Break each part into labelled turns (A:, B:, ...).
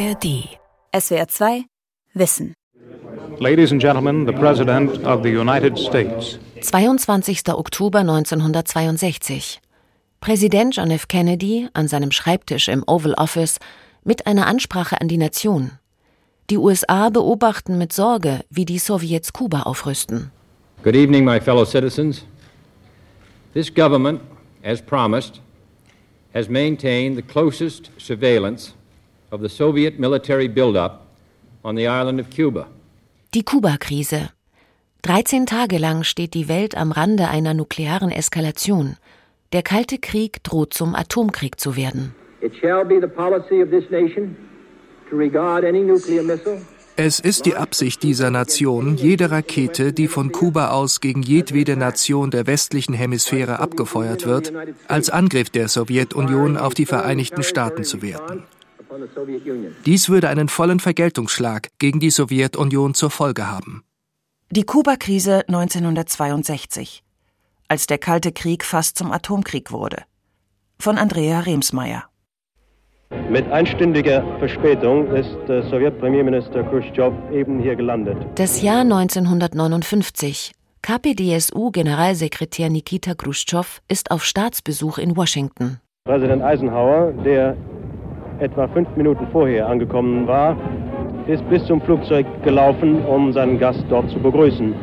A: ARD. SWR 2 Wissen.
B: Ladies and Gentlemen, the President of the United States.
A: 22. Oktober 1962. Präsident John F. Kennedy an seinem Schreibtisch im Oval Office mit einer Ansprache an die Nation. Die USA beobachten mit Sorge, wie die Sowjets Kuba aufrüsten.
C: Good evening, my fellow citizens. This government, as promised, has maintained the closest surveillance of the Soviet military buildup on the island of Cuba.
A: Die Kuba-Krise. 13 Tage lang steht die Welt am Rande einer nuklearen Eskalation. Der Kalte Krieg droht zum Atomkrieg zu werden.
D: It shall be the policy of this nation to regard any nuclear missile
E: es ist die Absicht dieser Nation, jede Rakete, die von Kuba aus gegen jedwede Nation der westlichen Hemisphäre abgefeuert wird, als Angriff der Sowjetunion auf die Vereinigten Staaten zu werten. Dies würde einen vollen Vergeltungsschlag gegen die Sowjetunion zur Folge haben.
F: Die Kuba-Krise 1962, als der Kalte Krieg fast zum Atomkrieg wurde. Von Andrea Remsmeier.
G: Mit einstündiger Verspätung ist äh, Sowjetpremierminister Khrushchev eben hier gelandet.
A: Das Jahr 1959. KPDSU-Generalsekretär Nikita Khrushchev ist auf Staatsbesuch in Washington.
G: Präsident Eisenhower, der etwa fünf Minuten vorher angekommen war, ist bis zum Flugzeug gelaufen, um seinen Gast dort zu begrüßen.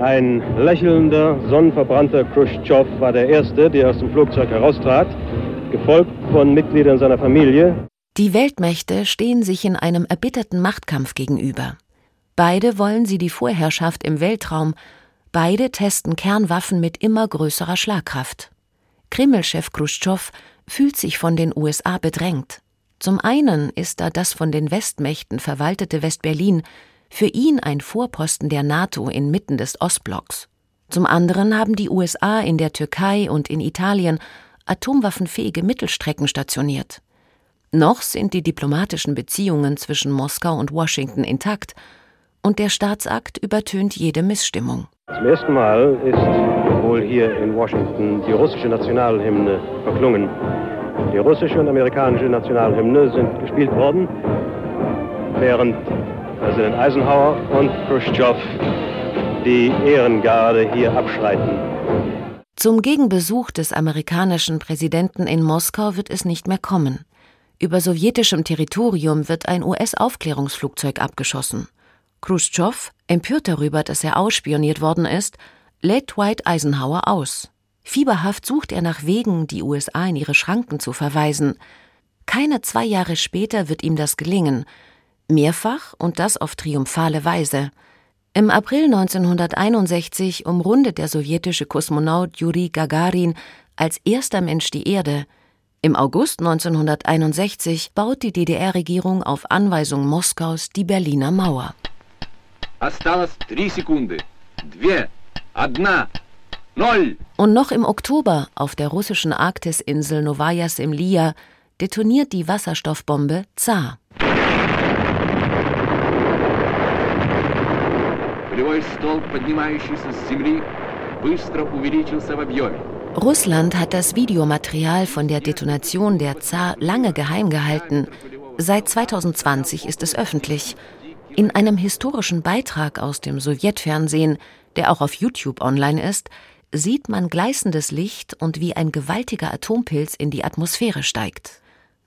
G: Ein lächelnder, sonnenverbrannter Khrushchev war der Erste, der aus dem Flugzeug heraustrat gefolgt von Mitgliedern seiner Familie.
A: Die Weltmächte stehen sich in einem erbitterten Machtkampf gegenüber. Beide wollen sie die Vorherrschaft im Weltraum, beide testen Kernwaffen mit immer größerer Schlagkraft. Kreml-Chef Khrushchev fühlt sich von den USA bedrängt. Zum einen ist da das von den Westmächten verwaltete Westberlin für ihn ein Vorposten der NATO inmitten des Ostblocks. Zum anderen haben die USA in der Türkei und in Italien atomwaffenfähige Mittelstrecken stationiert. Noch sind die diplomatischen Beziehungen zwischen Moskau und Washington intakt und der Staatsakt übertönt jede Missstimmung.
G: Zum ersten Mal ist wohl hier in Washington die russische Nationalhymne verklungen. Die russische und amerikanische Nationalhymne sind gespielt worden, während Präsident Eisenhower und Khrushchev die Ehrengarde hier abschreiten.
A: Zum Gegenbesuch des amerikanischen Präsidenten in Moskau wird es nicht mehr kommen. Über sowjetischem Territorium wird ein US-Aufklärungsflugzeug abgeschossen. Khrushchev, empört darüber, dass er ausspioniert worden ist, lädt Dwight Eisenhower aus. Fieberhaft sucht er nach Wegen, die USA in ihre Schranken zu verweisen. Keine zwei Jahre später wird ihm das gelingen. Mehrfach und das auf triumphale Weise. Im April 1961 umrundet der sowjetische Kosmonaut Juri Gagarin als erster Mensch die Erde. Im August 1961 baut die DDR-Regierung auf Anweisung Moskaus die Berliner Mauer. Und noch im Oktober auf der russischen Arktisinsel Novaya Semlija detoniert die Wasserstoffbombe Zar. Полевой столб, поднимающийся с земли, быстро увеличился в объеме. Russland hat das Videomaterial von der Detonation der Zar lange geheim gehalten. Seit 2020 ist es öffentlich. In einem historischen Beitrag aus dem Sowjetfernsehen, der auch auf YouTube online ist, sieht man gleißendes Licht und wie ein gewaltiger Atompilz in die Atmosphäre steigt.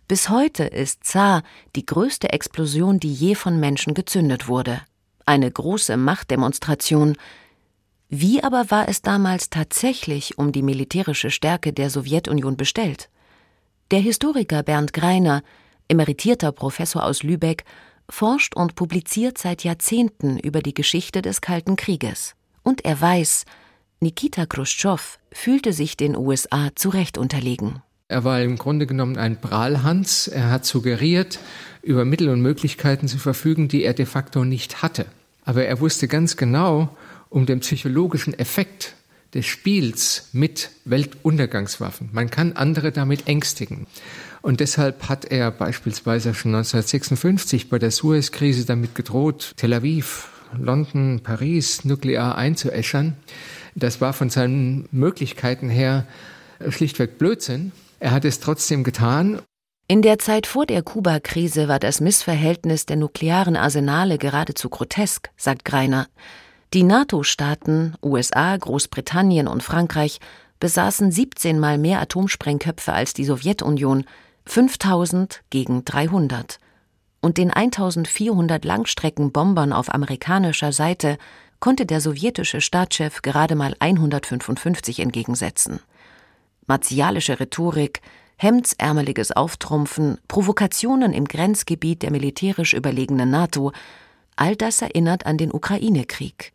A: Bis heute ist Zar die größte Explosion, die je von Menschen gezündet wurde eine große Machtdemonstration. Wie aber war es damals tatsächlich um die militärische Stärke der Sowjetunion bestellt? Der Historiker Bernd Greiner, emeritierter Professor aus Lübeck, forscht und publiziert seit Jahrzehnten über die Geschichte des Kalten Krieges. Und er weiß, Nikita Khrushchev fühlte sich den USA zu Recht unterlegen.
H: Er war im Grunde genommen ein Prahlhans. Er hat suggeriert, über Mittel und Möglichkeiten zu verfügen, die er de facto nicht hatte. Aber er wusste ganz genau um den psychologischen Effekt des Spiels mit Weltuntergangswaffen. Man kann andere damit ängstigen. Und deshalb hat er beispielsweise schon 1956 bei der Suez-Krise damit gedroht, Tel Aviv, London, Paris nuklear einzuäschern. Das war von seinen Möglichkeiten her schlichtweg Blödsinn. Er hat es trotzdem getan.
A: In der Zeit vor der Kuba-Krise war das Missverhältnis der nuklearen Arsenale geradezu grotesk, sagt Greiner. Die NATO-Staaten, USA, Großbritannien und Frankreich, besaßen 17 mal mehr Atomsprengköpfe als die Sowjetunion, 5000 gegen 300. Und den 1400 Langstreckenbombern auf amerikanischer Seite konnte der sowjetische Staatschef gerade mal 155 entgegensetzen. Martialische Rhetorik, hemdsärmeliges Auftrumpfen, Provokationen im Grenzgebiet der militärisch überlegenen NATO, all das erinnert an den Ukraine-Krieg.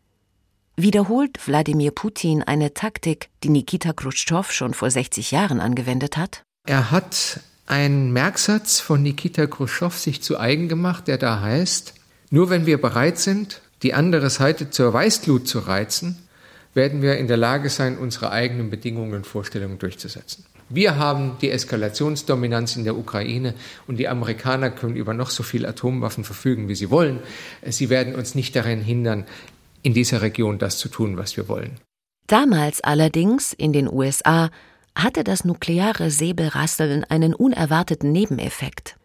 A: Wiederholt Wladimir Putin eine Taktik, die Nikita Khrushchev schon vor 60 Jahren angewendet hat?
H: Er hat einen Merksatz von Nikita Khrushchev sich zu eigen gemacht, der da heißt, nur wenn wir bereit sind, die andere Seite zur Weißglut zu reizen, werden wir in der Lage sein, unsere eigenen Bedingungen und Vorstellungen durchzusetzen. Wir haben die Eskalationsdominanz in der Ukraine und die Amerikaner können über noch so viele Atomwaffen verfügen, wie sie wollen. Sie werden uns nicht daran hindern, in dieser Region das zu tun, was wir wollen.
A: Damals allerdings in den USA hatte das nukleare Säbelrasseln einen unerwarteten Nebeneffekt.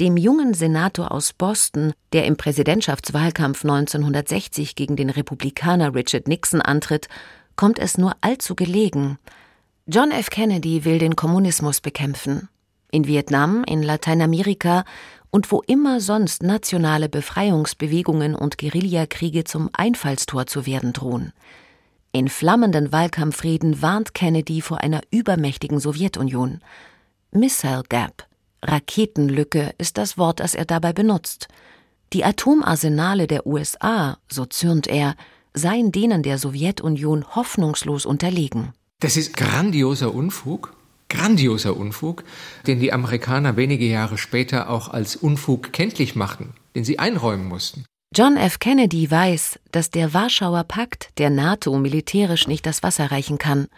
A: Dem jungen Senator aus Boston, der im Präsidentschaftswahlkampf 1960 gegen den Republikaner Richard Nixon antritt, kommt es nur allzu gelegen, John F. Kennedy will den Kommunismus bekämpfen. In Vietnam, in Lateinamerika und wo immer sonst nationale Befreiungsbewegungen und Guerillakriege zum Einfallstor zu werden drohen. In flammenden Wahlkampfreden warnt Kennedy vor einer übermächtigen Sowjetunion. Missile Gap, Raketenlücke ist das Wort, das er dabei benutzt. Die Atomarsenale der USA, so zürnt er, seien denen der Sowjetunion hoffnungslos unterlegen.
H: Das ist grandioser Unfug, grandioser Unfug, den die Amerikaner wenige Jahre später auch als Unfug kenntlich machten, den sie einräumen mussten.
A: John F. Kennedy weiß, dass der Warschauer Pakt der NATO militärisch nicht das Wasser reichen kann.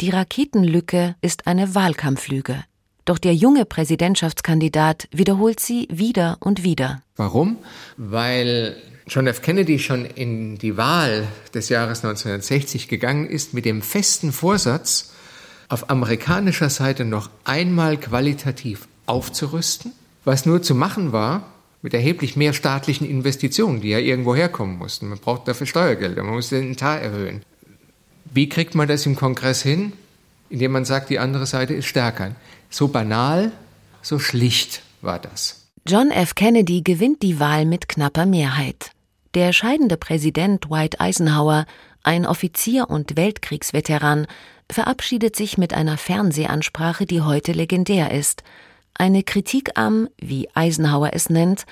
A: Die Raketenlücke ist eine Wahlkampflüge. Doch der junge Präsidentschaftskandidat wiederholt sie wieder und wieder.
H: Warum? Weil John F. Kennedy schon in die Wahl des Jahres 1960 gegangen ist mit dem festen Vorsatz, auf amerikanischer Seite noch einmal qualitativ aufzurüsten, was nur zu machen war mit erheblich mehr staatlichen Investitionen, die ja irgendwo herkommen mussten. Man braucht dafür Steuergelder, man muss den Etat erhöhen. Wie kriegt man das im Kongress hin? Indem man sagt, die andere Seite ist stärker. So banal, so schlicht war das.
A: John F. Kennedy gewinnt die Wahl mit knapper Mehrheit. Der scheidende Präsident Dwight Eisenhower, ein Offizier und Weltkriegsveteran, verabschiedet sich mit einer Fernsehansprache, die heute legendär ist. Eine Kritik am, wie Eisenhower es nennt,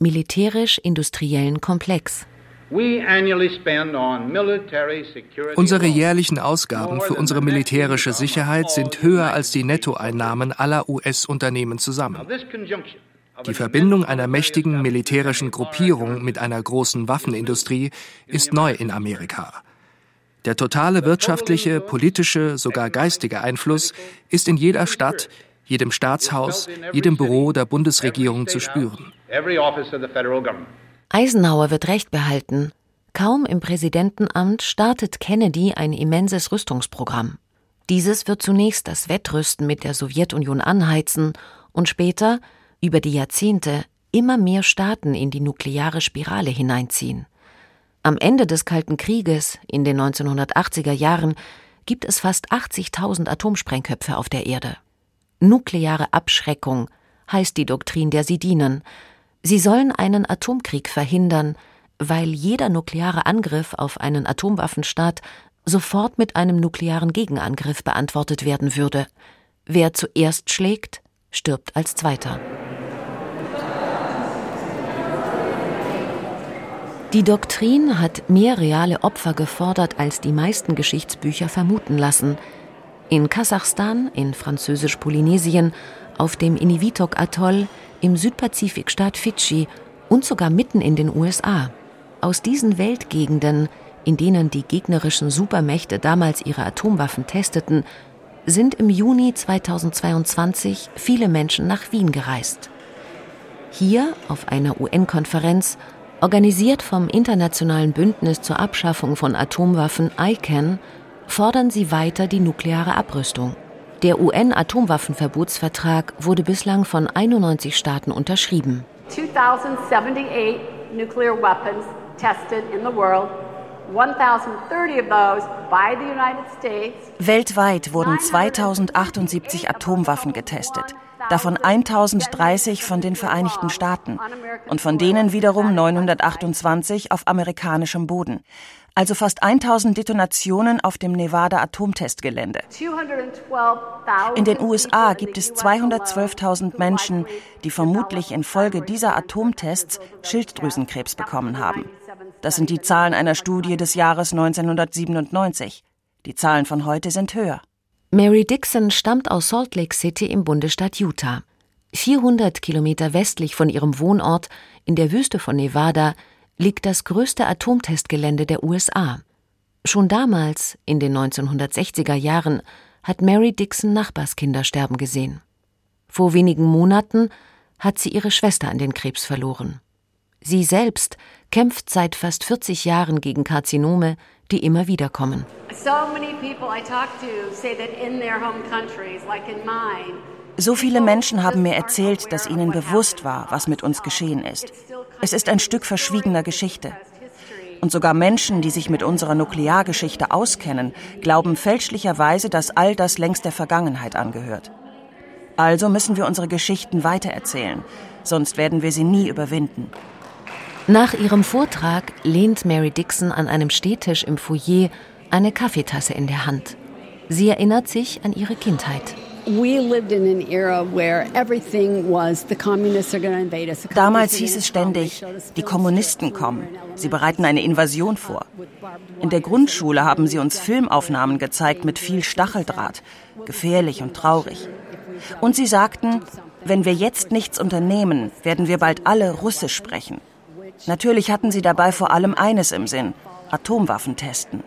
A: militärisch-industriellen Komplex.
E: Unsere jährlichen Ausgaben für unsere militärische Sicherheit sind höher als die Nettoeinnahmen aller US-Unternehmen zusammen. Die Verbindung einer mächtigen militärischen Gruppierung mit einer großen Waffenindustrie ist neu in Amerika. Der totale wirtschaftliche, politische, sogar geistige Einfluss ist in jeder Stadt, jedem Staatshaus, jedem Büro der Bundesregierung zu spüren.
A: Eisenhower wird Recht behalten. Kaum im Präsidentenamt startet Kennedy ein immenses Rüstungsprogramm. Dieses wird zunächst das Wettrüsten mit der Sowjetunion anheizen und später über die Jahrzehnte immer mehr Staaten in die nukleare Spirale hineinziehen. Am Ende des Kalten Krieges, in den 1980er Jahren, gibt es fast 80.000 Atomsprengköpfe auf der Erde. Nukleare Abschreckung heißt die Doktrin, der sie dienen. Sie sollen einen Atomkrieg verhindern, weil jeder nukleare Angriff auf einen Atomwaffenstaat sofort mit einem nuklearen Gegenangriff beantwortet werden würde. Wer zuerst schlägt, stirbt als Zweiter. Die Doktrin hat mehr reale Opfer gefordert, als die meisten Geschichtsbücher vermuten lassen. In Kasachstan, in Französisch-Polynesien, auf dem Inivitok-Atoll, im Südpazifikstaat Fidschi und sogar mitten in den USA. Aus diesen Weltgegenden, in denen die gegnerischen Supermächte damals ihre Atomwaffen testeten, sind im Juni 2022 viele Menschen nach Wien gereist. Hier, auf einer UN-Konferenz, Organisiert vom Internationalen Bündnis zur Abschaffung von Atomwaffen ICANN fordern sie weiter die nukleare Abrüstung. Der UN-Atomwaffenverbotsvertrag wurde bislang von 91 Staaten unterschrieben. 2078 nuclear weapons tested in the world.
F: Weltweit wurden 2078 Atomwaffen getestet, davon 1030 von den Vereinigten Staaten und von denen wiederum 928 auf amerikanischem Boden also fast 1000 Detonationen auf dem Nevada Atomtestgelände. In den USA gibt es 212.000 Menschen, die vermutlich infolge dieser Atomtests Schilddrüsenkrebs bekommen haben. Das sind die Zahlen einer Studie des Jahres 1997. Die Zahlen von heute sind höher.
A: Mary Dixon stammt aus Salt Lake City im Bundesstaat Utah. 400 Kilometer westlich von ihrem Wohnort in der Wüste von Nevada liegt das größte Atomtestgelände der USA. Schon damals, in den 1960er Jahren, hat Mary Dixon Nachbarskinder sterben gesehen. Vor wenigen Monaten hat sie ihre Schwester an den Krebs verloren. Sie selbst kämpft seit fast 40 Jahren gegen Karzinome, die immer wieder kommen.
F: So viele Menschen haben mir erzählt, dass ihnen bewusst war, was mit uns geschehen ist. Es ist ein Stück verschwiegener Geschichte. Und sogar Menschen, die sich mit unserer Nukleargeschichte auskennen, glauben fälschlicherweise, dass all das längst der Vergangenheit angehört. Also müssen wir unsere Geschichten weitererzählen, sonst werden wir sie nie überwinden.
A: Nach ihrem Vortrag lehnt Mary Dixon an einem Stehtisch im Foyer eine Kaffeetasse in der Hand. Sie erinnert sich an ihre Kindheit.
F: Damals hieß es ständig, die Kommunisten kommen. Sie bereiten eine Invasion vor. In der Grundschule haben sie uns Filmaufnahmen gezeigt mit viel Stacheldraht. Gefährlich und traurig. Und sie sagten, wenn wir jetzt nichts unternehmen, werden wir bald alle Russisch sprechen. Natürlich hatten sie dabei vor allem eines im Sinn, Atomwaffen testen.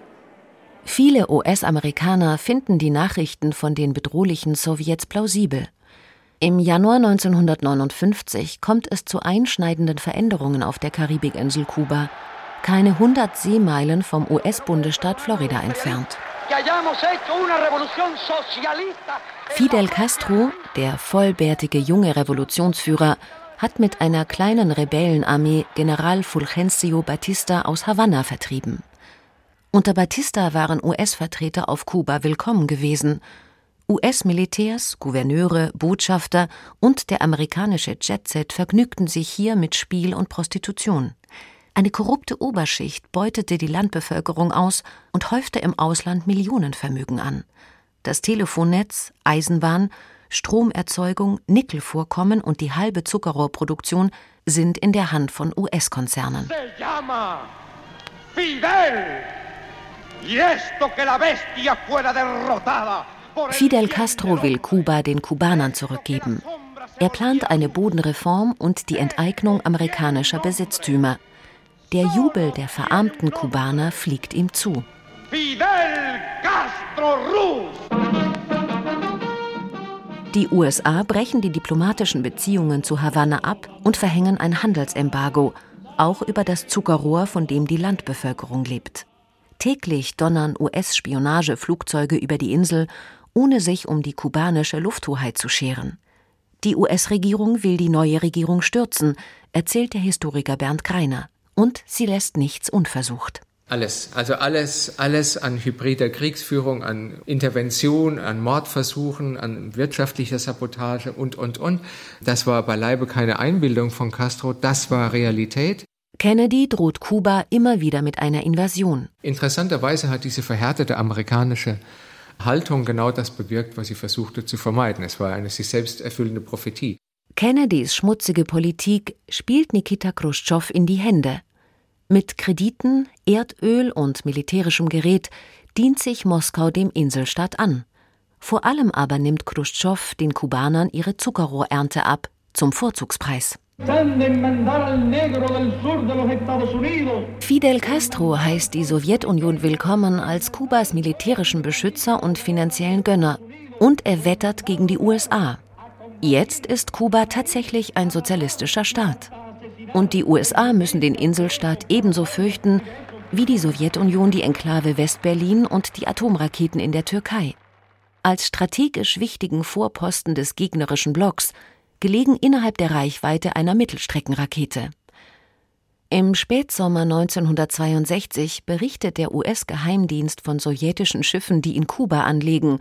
A: Viele US-Amerikaner finden die Nachrichten von den bedrohlichen Sowjets plausibel. Im Januar 1959 kommt es zu einschneidenden Veränderungen auf der Karibikinsel Kuba, keine 100 Seemeilen vom US-Bundesstaat Florida entfernt. Fidel Castro, der vollbärtige junge Revolutionsführer, hat mit einer kleinen Rebellenarmee General Fulgencio Batista aus Havanna vertrieben. Unter Batista waren US-Vertreter auf Kuba willkommen gewesen. US-Militärs, Gouverneure, Botschafter und der amerikanische Jetset vergnügten sich hier mit Spiel und Prostitution. Eine korrupte Oberschicht beutete die Landbevölkerung aus und häufte im Ausland Millionenvermögen an. Das Telefonnetz, Eisenbahn, Stromerzeugung, Nickelvorkommen und die halbe Zuckerrohrproduktion sind in der Hand von US-Konzernen. Fidel! Fidel Castro will Kuba den Kubanern zurückgeben. Er plant eine Bodenreform und die Enteignung amerikanischer Besitztümer. Der Jubel der verarmten Kubaner fliegt ihm zu. Fidel Castro Rus! Die USA brechen die diplomatischen Beziehungen zu Havanna ab und verhängen ein Handelsembargo, auch über das Zuckerrohr, von dem die Landbevölkerung lebt. Täglich donnern US-Spionageflugzeuge über die Insel, ohne sich um die kubanische Lufthoheit zu scheren. Die US-Regierung will die neue Regierung stürzen, erzählt der Historiker Bernd Greiner. Und sie lässt nichts unversucht.
H: Alles, also alles, alles an hybrider Kriegsführung, an Intervention, an Mordversuchen, an wirtschaftlicher Sabotage und, und, und. Das war beileibe keine Einbildung von Castro, das war Realität.
A: Kennedy droht Kuba immer wieder mit einer Invasion.
H: Interessanterweise hat diese verhärtete amerikanische Haltung genau das bewirkt, was sie versuchte zu vermeiden. Es war eine sich selbst erfüllende Prophetie.
A: Kennedys schmutzige Politik spielt Nikita Khrushchev in die Hände. Mit Krediten, Erdöl und militärischem Gerät dient sich Moskau dem Inselstaat an. Vor allem aber nimmt Khrushchev den Kubanern ihre Zuckerrohrernte ab, zum Vorzugspreis. Fidel Castro heißt die Sowjetunion willkommen als Kubas militärischen Beschützer und finanziellen Gönner und er wettert gegen die USA. Jetzt ist Kuba tatsächlich ein sozialistischer Staat. Und die USA müssen den Inselstaat ebenso fürchten wie die Sowjetunion die Enklave Westberlin und die Atomraketen in der Türkei. als strategisch wichtigen Vorposten des gegnerischen Blocks, gelegen innerhalb der Reichweite einer Mittelstreckenrakete. Im Spätsommer 1962 berichtet der US-Geheimdienst von sowjetischen Schiffen, die in Kuba anlegen,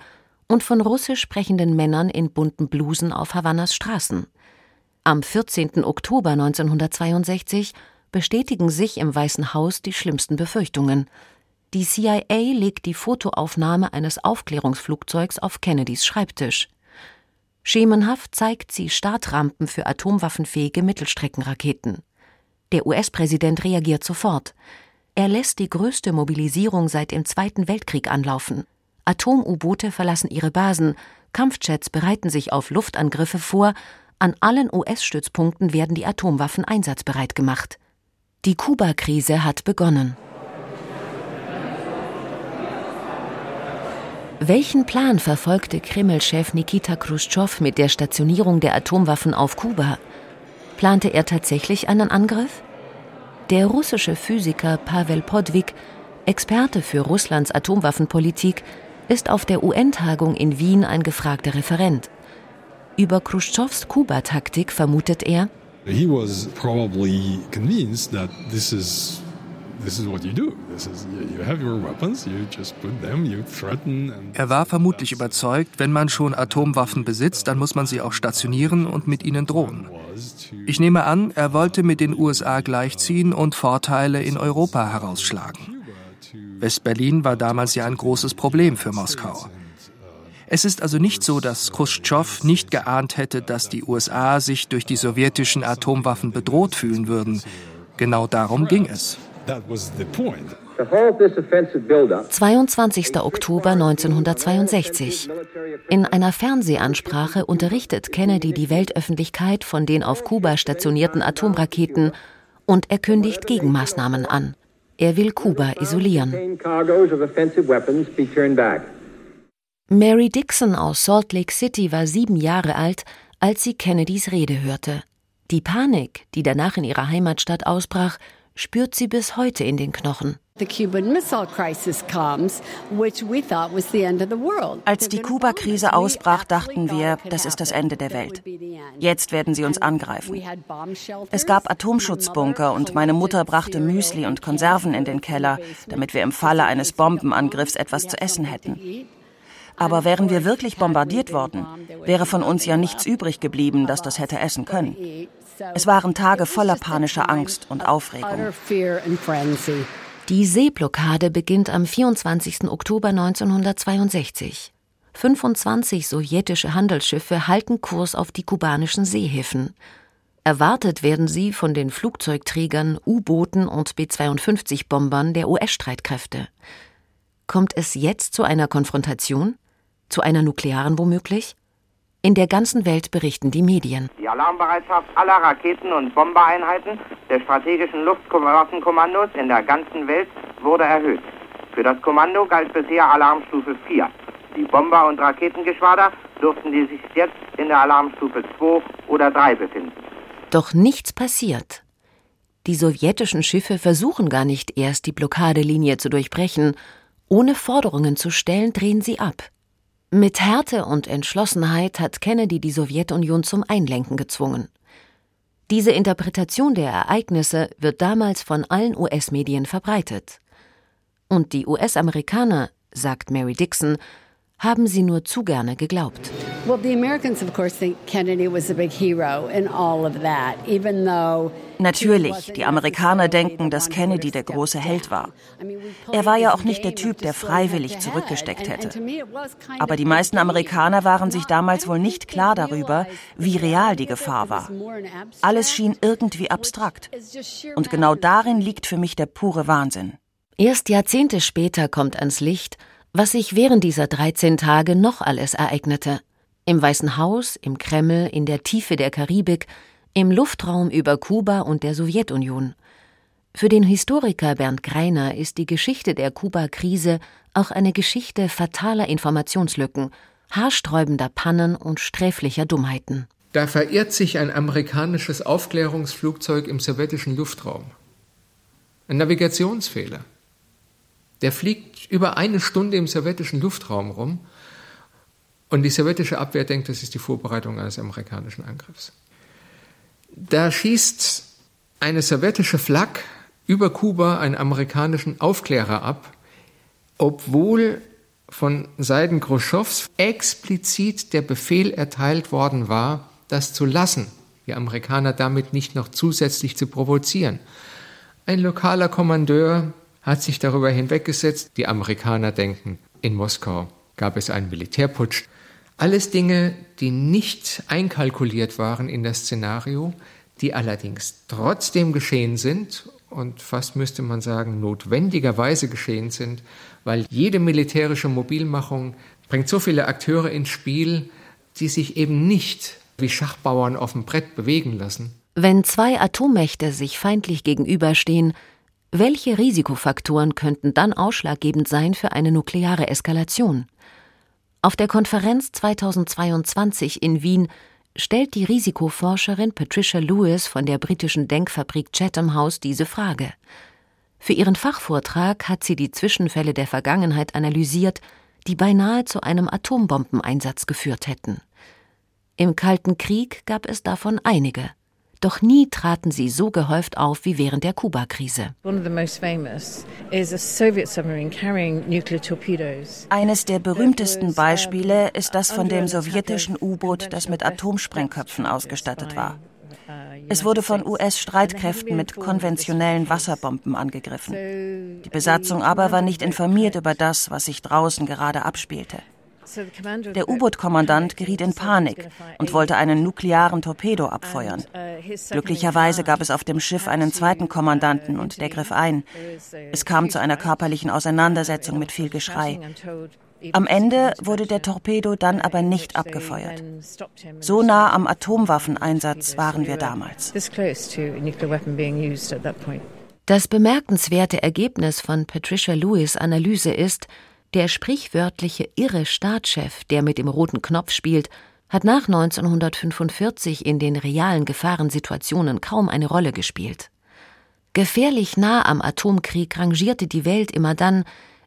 A: und von russisch sprechenden Männern in bunten Blusen auf Havannas Straßen. Am 14. Oktober 1962 bestätigen sich im Weißen Haus die schlimmsten Befürchtungen. Die CIA legt die Fotoaufnahme eines Aufklärungsflugzeugs auf Kennedys Schreibtisch. Schemenhaft zeigt sie Startrampen für atomwaffenfähige Mittelstreckenraketen. Der US-Präsident reagiert sofort. Er lässt die größte Mobilisierung seit dem Zweiten Weltkrieg anlaufen. Atom-U-Boote verlassen ihre Basen, Kampfjets bereiten sich auf Luftangriffe vor, an allen US-Stützpunkten werden die Atomwaffen einsatzbereit gemacht. Die Kuba-Krise hat begonnen. Welchen Plan verfolgte Kreml-Chef Nikita Khrushchev mit der Stationierung der Atomwaffen auf Kuba? Plante er tatsächlich einen Angriff? Der russische Physiker Pavel Podwig, Experte für Russlands Atomwaffenpolitik, ist auf der UN-Tagung in Wien ein gefragter Referent. Über Khrushchevs Kuba-Taktik vermutet er,
I: He was probably convinced that this is
E: er war vermutlich überzeugt, wenn man schon Atomwaffen besitzt, dann muss man sie auch stationieren und mit ihnen drohen. Ich nehme an, er wollte mit den USA gleichziehen und Vorteile in Europa herausschlagen. West-Berlin war damals ja ein großes Problem für Moskau. Es ist also nicht so, dass Khrushchev nicht geahnt hätte, dass die USA sich durch die sowjetischen Atomwaffen bedroht fühlen würden. Genau darum ging es.
A: 22. Oktober 1962. In einer Fernsehansprache unterrichtet Kennedy die Weltöffentlichkeit von den auf Kuba stationierten Atomraketen und er kündigt Gegenmaßnahmen an. Er will Kuba isolieren. Mary Dixon aus Salt Lake City war sieben Jahre alt, als sie Kennedys Rede hörte. Die Panik, die danach in ihrer Heimatstadt ausbrach, spürt sie bis heute in den Knochen.
F: Als die Kuba-Krise ausbrach, dachten wir, das ist das Ende der Welt. Jetzt werden sie uns angreifen. Es gab Atomschutzbunker und meine Mutter brachte Müsli und Konserven in den Keller, damit wir im Falle eines Bombenangriffs etwas zu essen hätten. Aber wären wir wirklich bombardiert worden, wäre von uns ja nichts übrig geblieben, das das hätte essen können. Es waren Tage voller panischer Angst und Aufregung.
A: Die Seeblockade beginnt am 24. Oktober 1962. 25 sowjetische Handelsschiffe halten Kurs auf die kubanischen Seehäfen. Erwartet werden sie von den Flugzeugträgern, U-Booten und B-52-Bombern der US-Streitkräfte. Kommt es jetzt zu einer Konfrontation? Zu einer nuklearen womöglich? In der ganzen Welt berichten die Medien.
J: Die Alarmbereitschaft aller Raketen- und Bombereinheiten der strategischen Luftwaffenkommandos in der ganzen Welt wurde erhöht. Für das Kommando galt bisher Alarmstufe 4. Die Bomber- und Raketengeschwader durften die sich jetzt in der Alarmstufe 2 oder 3 befinden.
A: Doch nichts passiert. Die sowjetischen Schiffe versuchen gar nicht erst, die Blockadelinie zu durchbrechen. Ohne Forderungen zu stellen, drehen sie ab. Mit Härte und Entschlossenheit hat Kennedy die Sowjetunion zum Einlenken gezwungen. Diese Interpretation der Ereignisse wird damals von allen US-Medien verbreitet. Und die US-Amerikaner, sagt Mary Dixon, haben sie nur zu gerne geglaubt.
F: Natürlich, die Amerikaner denken, dass Kennedy der große Held war. Er war ja auch nicht der Typ, der freiwillig zurückgesteckt hätte. Aber die meisten Amerikaner waren sich damals wohl nicht klar darüber, wie real die Gefahr war. Alles schien irgendwie abstrakt. Und genau darin liegt für mich der pure Wahnsinn.
A: Erst Jahrzehnte später kommt ans Licht, was sich während dieser 13 Tage noch alles ereignete. Im Weißen Haus, im Kreml, in der Tiefe der Karibik, im Luftraum über Kuba und der Sowjetunion. Für den Historiker Bernd Greiner ist die Geschichte der Kuba-Krise auch eine Geschichte fataler Informationslücken, haarsträubender Pannen und sträflicher Dummheiten.
H: Da verirrt sich ein amerikanisches Aufklärungsflugzeug im sowjetischen Luftraum. Ein Navigationsfehler. Der fliegt über eine Stunde im sowjetischen Luftraum rum Und die sowjetische Abwehr denkt, das ist die Vorbereitung eines amerikanischen Angriffs. Da schießt eine sowjetische Flak über Kuba einen amerikanischen Aufklärer ab, obwohl von Seiten Khrushchevs explizit der Befehl erteilt worden war, das zu lassen, die Amerikaner damit nicht noch zusätzlich zu provozieren. Ein lokaler Kommandeur hat sich darüber hinweggesetzt, die Amerikaner denken, in Moskau gab es einen Militärputsch. Alles Dinge, die nicht einkalkuliert waren in das Szenario, die allerdings trotzdem geschehen sind und fast müsste man sagen notwendigerweise geschehen sind, weil jede militärische Mobilmachung bringt so viele Akteure ins Spiel, die sich eben nicht wie Schachbauern auf dem Brett bewegen lassen.
A: Wenn zwei Atommächte sich feindlich gegenüberstehen, welche Risikofaktoren könnten dann ausschlaggebend sein für eine nukleare Eskalation? Auf der Konferenz 2022 in Wien stellt die Risikoforscherin Patricia Lewis von der britischen Denkfabrik Chatham House diese Frage. Für ihren Fachvortrag hat sie die Zwischenfälle der Vergangenheit analysiert, die beinahe zu einem Atombombeneinsatz geführt hätten. Im Kalten Krieg gab es davon einige. Doch nie traten sie so gehäuft auf wie während der Kuba-Krise.
F: Eines der berühmtesten Beispiele ist das von dem sowjetischen U-Boot, das mit Atomsprengköpfen ausgestattet war. Es wurde von US-Streitkräften mit konventionellen Wasserbomben angegriffen. Die Besatzung aber war nicht informiert über das, was sich draußen gerade abspielte. Der U-Boot-Kommandant geriet in Panik und wollte einen nuklearen Torpedo abfeuern. Glücklicherweise gab es auf dem Schiff einen zweiten Kommandanten und der griff ein. Es kam zu einer körperlichen Auseinandersetzung mit viel Geschrei. Am Ende wurde der Torpedo dann aber nicht abgefeuert. So nah am Atomwaffeneinsatz waren wir damals.
A: Das bemerkenswerte Ergebnis von Patricia Lewis Analyse ist, der sprichwörtliche irre Staatschef, der mit dem roten Knopf spielt, hat nach 1945 in den realen Gefahrensituationen kaum eine Rolle gespielt. Gefährlich nah am Atomkrieg rangierte die Welt immer dann,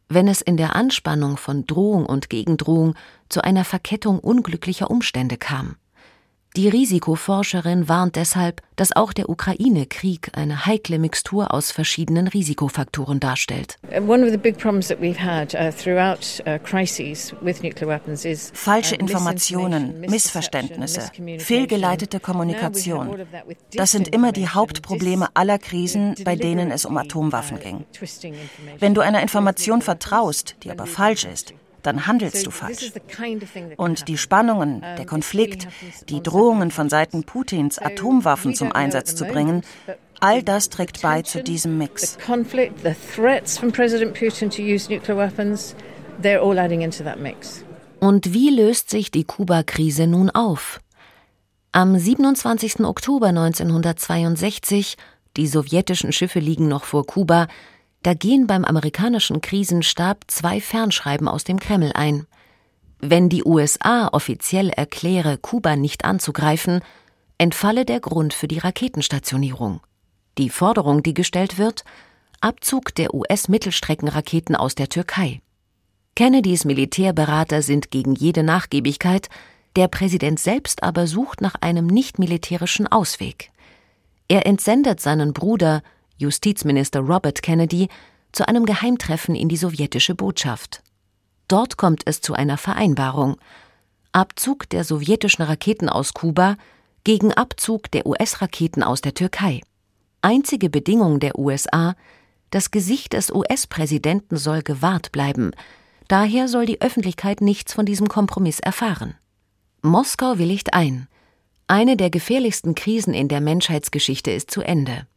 A: wenn es in der Anspannung von Drohung und Gegendrohung zu einer Verkettung unglücklicher Umstände kam. Die Risikoforscherin warnt deshalb, dass auch der Ukraine-Krieg eine heikle Mixtur aus verschiedenen Risikofaktoren darstellt.
F: Uh, uh, Falsche uh, Informationen, Missverständnisse, fehlgeleitete Kommunikation. Das sind immer die Hauptprobleme aller Krisen, bei denen es um Atomwaffen ging. Wenn du einer Information vertraust, die aber falsch ist, dann handelst du falsch. Und die Spannungen, der Konflikt, die Drohungen von Seiten Putins, Atomwaffen zum Einsatz zu bringen, all das trägt bei zu diesem Mix.
A: Und wie löst sich die Kuba-Krise nun auf? Am 27. Oktober 1962, die sowjetischen Schiffe liegen noch vor Kuba, da gehen beim amerikanischen Krisenstab zwei Fernschreiben aus dem Kreml ein. Wenn die USA offiziell erkläre, Kuba nicht anzugreifen, entfalle der Grund für die Raketenstationierung. Die Forderung, die gestellt wird, Abzug der US-Mittelstreckenraketen aus der Türkei. Kennedys Militärberater sind gegen jede Nachgiebigkeit, der Präsident selbst aber sucht nach einem nicht militärischen Ausweg. Er entsendet seinen Bruder, Justizminister Robert Kennedy, zu einem Geheimtreffen in die sowjetische Botschaft. Dort kommt es zu einer Vereinbarung. Abzug der sowjetischen Raketen aus Kuba gegen Abzug der US-Raketen aus der Türkei. Einzige Bedingung der USA, das Gesicht des US-Präsidenten soll gewahrt bleiben, daher soll die Öffentlichkeit nichts von diesem Kompromiss erfahren. Moskau willigt ein. Eine der gefährlichsten Krisen in der Menschheitsgeschichte ist zu Ende.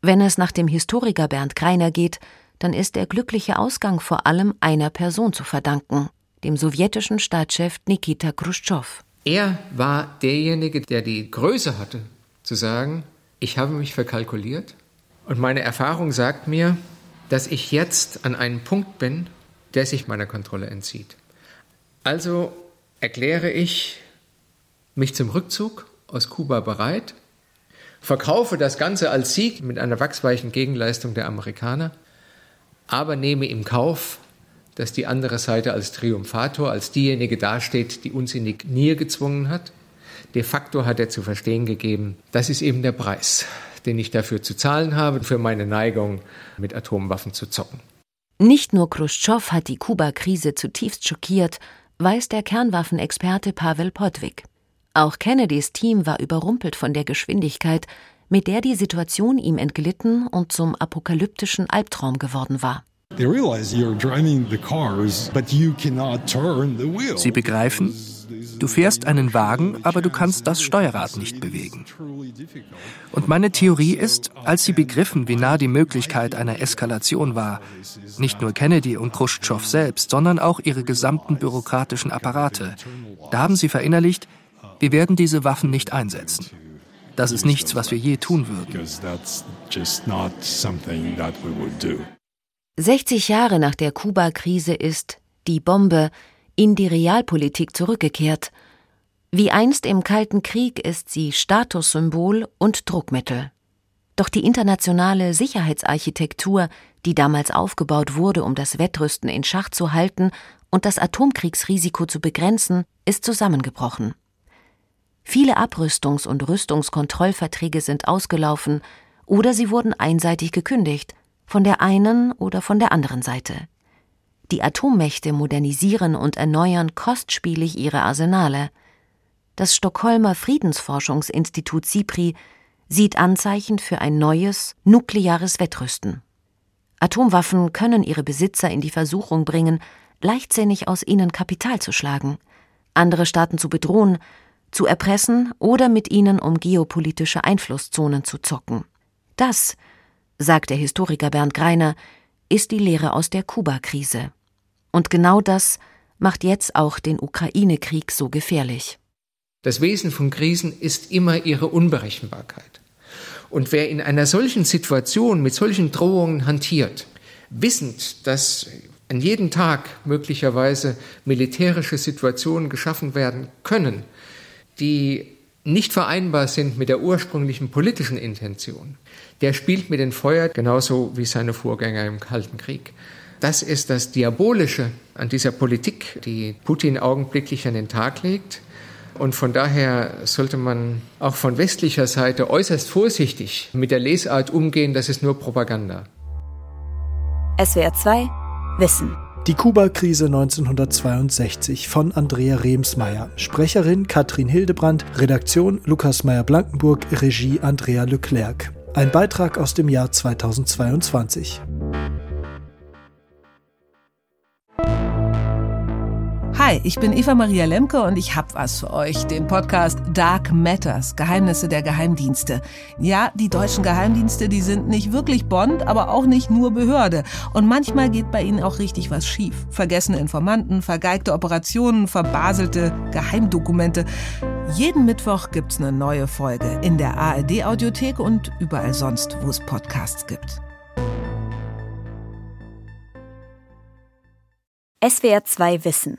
A: Wenn es nach dem Historiker Bernd Greiner geht, dann ist der glückliche Ausgang vor allem einer Person zu verdanken, dem sowjetischen Staatschef Nikita Khrushchev.
H: Er war derjenige, der die Größe hatte, zu sagen, ich habe mich verkalkuliert und meine Erfahrung sagt mir, dass ich jetzt an einem Punkt bin, der sich meiner Kontrolle entzieht. Also erkläre ich mich zum Rückzug aus Kuba bereit verkaufe das Ganze als Sieg mit einer wachsweichen Gegenleistung der Amerikaner, aber nehme im Kauf, dass die andere Seite als Triumphator, als diejenige dasteht, die uns in die Knie gezwungen hat. De facto hat er zu verstehen gegeben, das ist eben der Preis, den ich dafür zu zahlen habe, für meine Neigung, mit Atomwaffen zu zocken.
A: Nicht nur Khrushchev hat die Kuba-Krise zutiefst schockiert, weiß der Kernwaffenexperte Pavel Podwig. Auch Kennedys Team war überrumpelt von der Geschwindigkeit, mit der die Situation ihm entglitten und zum apokalyptischen Albtraum geworden war.
E: Sie begreifen, du fährst einen Wagen, aber du kannst das Steuerrad nicht bewegen. Und meine Theorie ist, als sie begriffen, wie nah die Möglichkeit einer Eskalation war, nicht nur Kennedy und Khrushchev selbst, sondern auch ihre gesamten bürokratischen Apparate, da haben sie verinnerlicht, wir werden diese Waffen nicht einsetzen. Das ist nichts, was wir je tun würden.
A: 60 Jahre nach der Kuba-Krise ist die Bombe in die Realpolitik zurückgekehrt. Wie einst im Kalten Krieg ist sie Statussymbol und Druckmittel. Doch die internationale Sicherheitsarchitektur, die damals aufgebaut wurde, um das Wettrüsten in Schach zu halten und das Atomkriegsrisiko zu begrenzen, ist zusammengebrochen. Viele Abrüstungs- und Rüstungskontrollverträge sind ausgelaufen oder sie wurden einseitig gekündigt, von der einen oder von der anderen Seite. Die Atommächte modernisieren und erneuern kostspielig ihre Arsenale. Das Stockholmer Friedensforschungsinstitut SIPRI sieht Anzeichen für ein neues, nukleares Wettrüsten. Atomwaffen können ihre Besitzer in die Versuchung bringen, leichtsinnig aus ihnen Kapital zu schlagen, andere Staaten zu bedrohen zu erpressen oder mit ihnen um geopolitische Einflusszonen zu zocken. Das, sagt der Historiker Bernd Greiner, ist die Lehre aus der Kuba-Krise. Und genau das macht jetzt auch den Ukraine-Krieg so gefährlich.
H: Das Wesen von Krisen ist immer ihre Unberechenbarkeit. Und wer in einer solchen Situation mit solchen Drohungen hantiert, wissend, dass an jedem Tag möglicherweise militärische Situationen geschaffen werden können, die nicht vereinbar sind mit der ursprünglichen politischen Intention, der spielt mit dem Feuer genauso wie seine Vorgänger im Kalten Krieg. Das ist das Diabolische an dieser Politik, die Putin augenblicklich an den Tag legt. Und von daher sollte man auch von westlicher Seite äußerst vorsichtig mit der Lesart umgehen, das ist nur Propaganda.
K: SWR 2 Wissen
L: die Kuba-Krise 1962 von Andrea Remsmeier. Sprecherin Katrin Hildebrand, Redaktion Lukas Meyer-Blankenburg, Regie Andrea Leclerc. Ein Beitrag aus dem Jahr 2022.
M: Hi, ich bin Eva Maria Lemke und ich hab was für euch, den Podcast Dark Matters, Geheimnisse der Geheimdienste. Ja, die deutschen Geheimdienste, die sind nicht wirklich Bond, aber auch nicht nur Behörde. Und manchmal geht bei ihnen auch richtig was schief. Vergessene Informanten, vergeigte Operationen, verbaselte Geheimdokumente. Jeden Mittwoch gibt's eine neue Folge in der ARD Audiothek und überall sonst, wo es Podcasts gibt.
K: SWR 2 Wissen